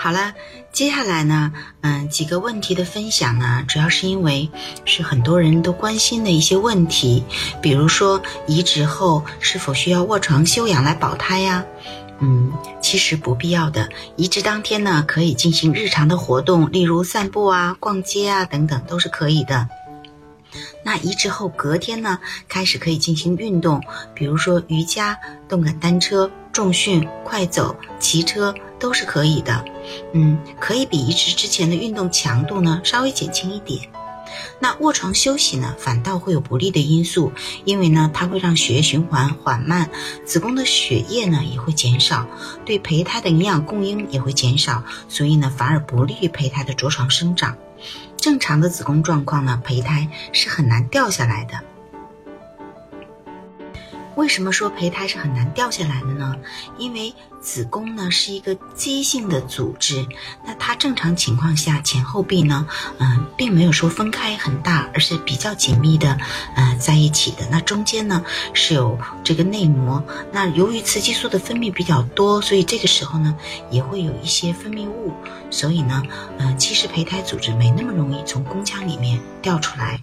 好了，接下来呢，嗯，几个问题的分享呢，主要是因为是很多人都关心的一些问题，比如说移植后是否需要卧床休养来保胎呀？嗯，其实不必要的。移植当天呢，可以进行日常的活动，例如散步啊、逛街啊等等，都是可以的。那移植后隔天呢，开始可以进行运动，比如说瑜伽、动感单车、重训、快走、骑车都是可以的。嗯，可以比移植之前的运动强度呢稍微减轻一点。那卧床休息呢，反倒会有不利的因素，因为呢它会让血液循环缓慢，子宫的血液呢也会减少，对胚胎的营养供应也会减少，所以呢反而不利于胚胎的着床生长。正常的子宫状况呢，胚胎是很难掉下来的。为什么说胚胎是很难掉下来的呢？因为子宫呢是一个畸性的组织，那它正常情况下前后壁呢，嗯，并没有说分开很大，而是比较紧密的，呃，在一起的。那中间呢是有这个内膜，那由于雌激素的分泌比较多，所以这个时候呢也会有一些分泌物，所以呢，嗯，其实胚胎组织没那么容易从宫腔里面掉出来。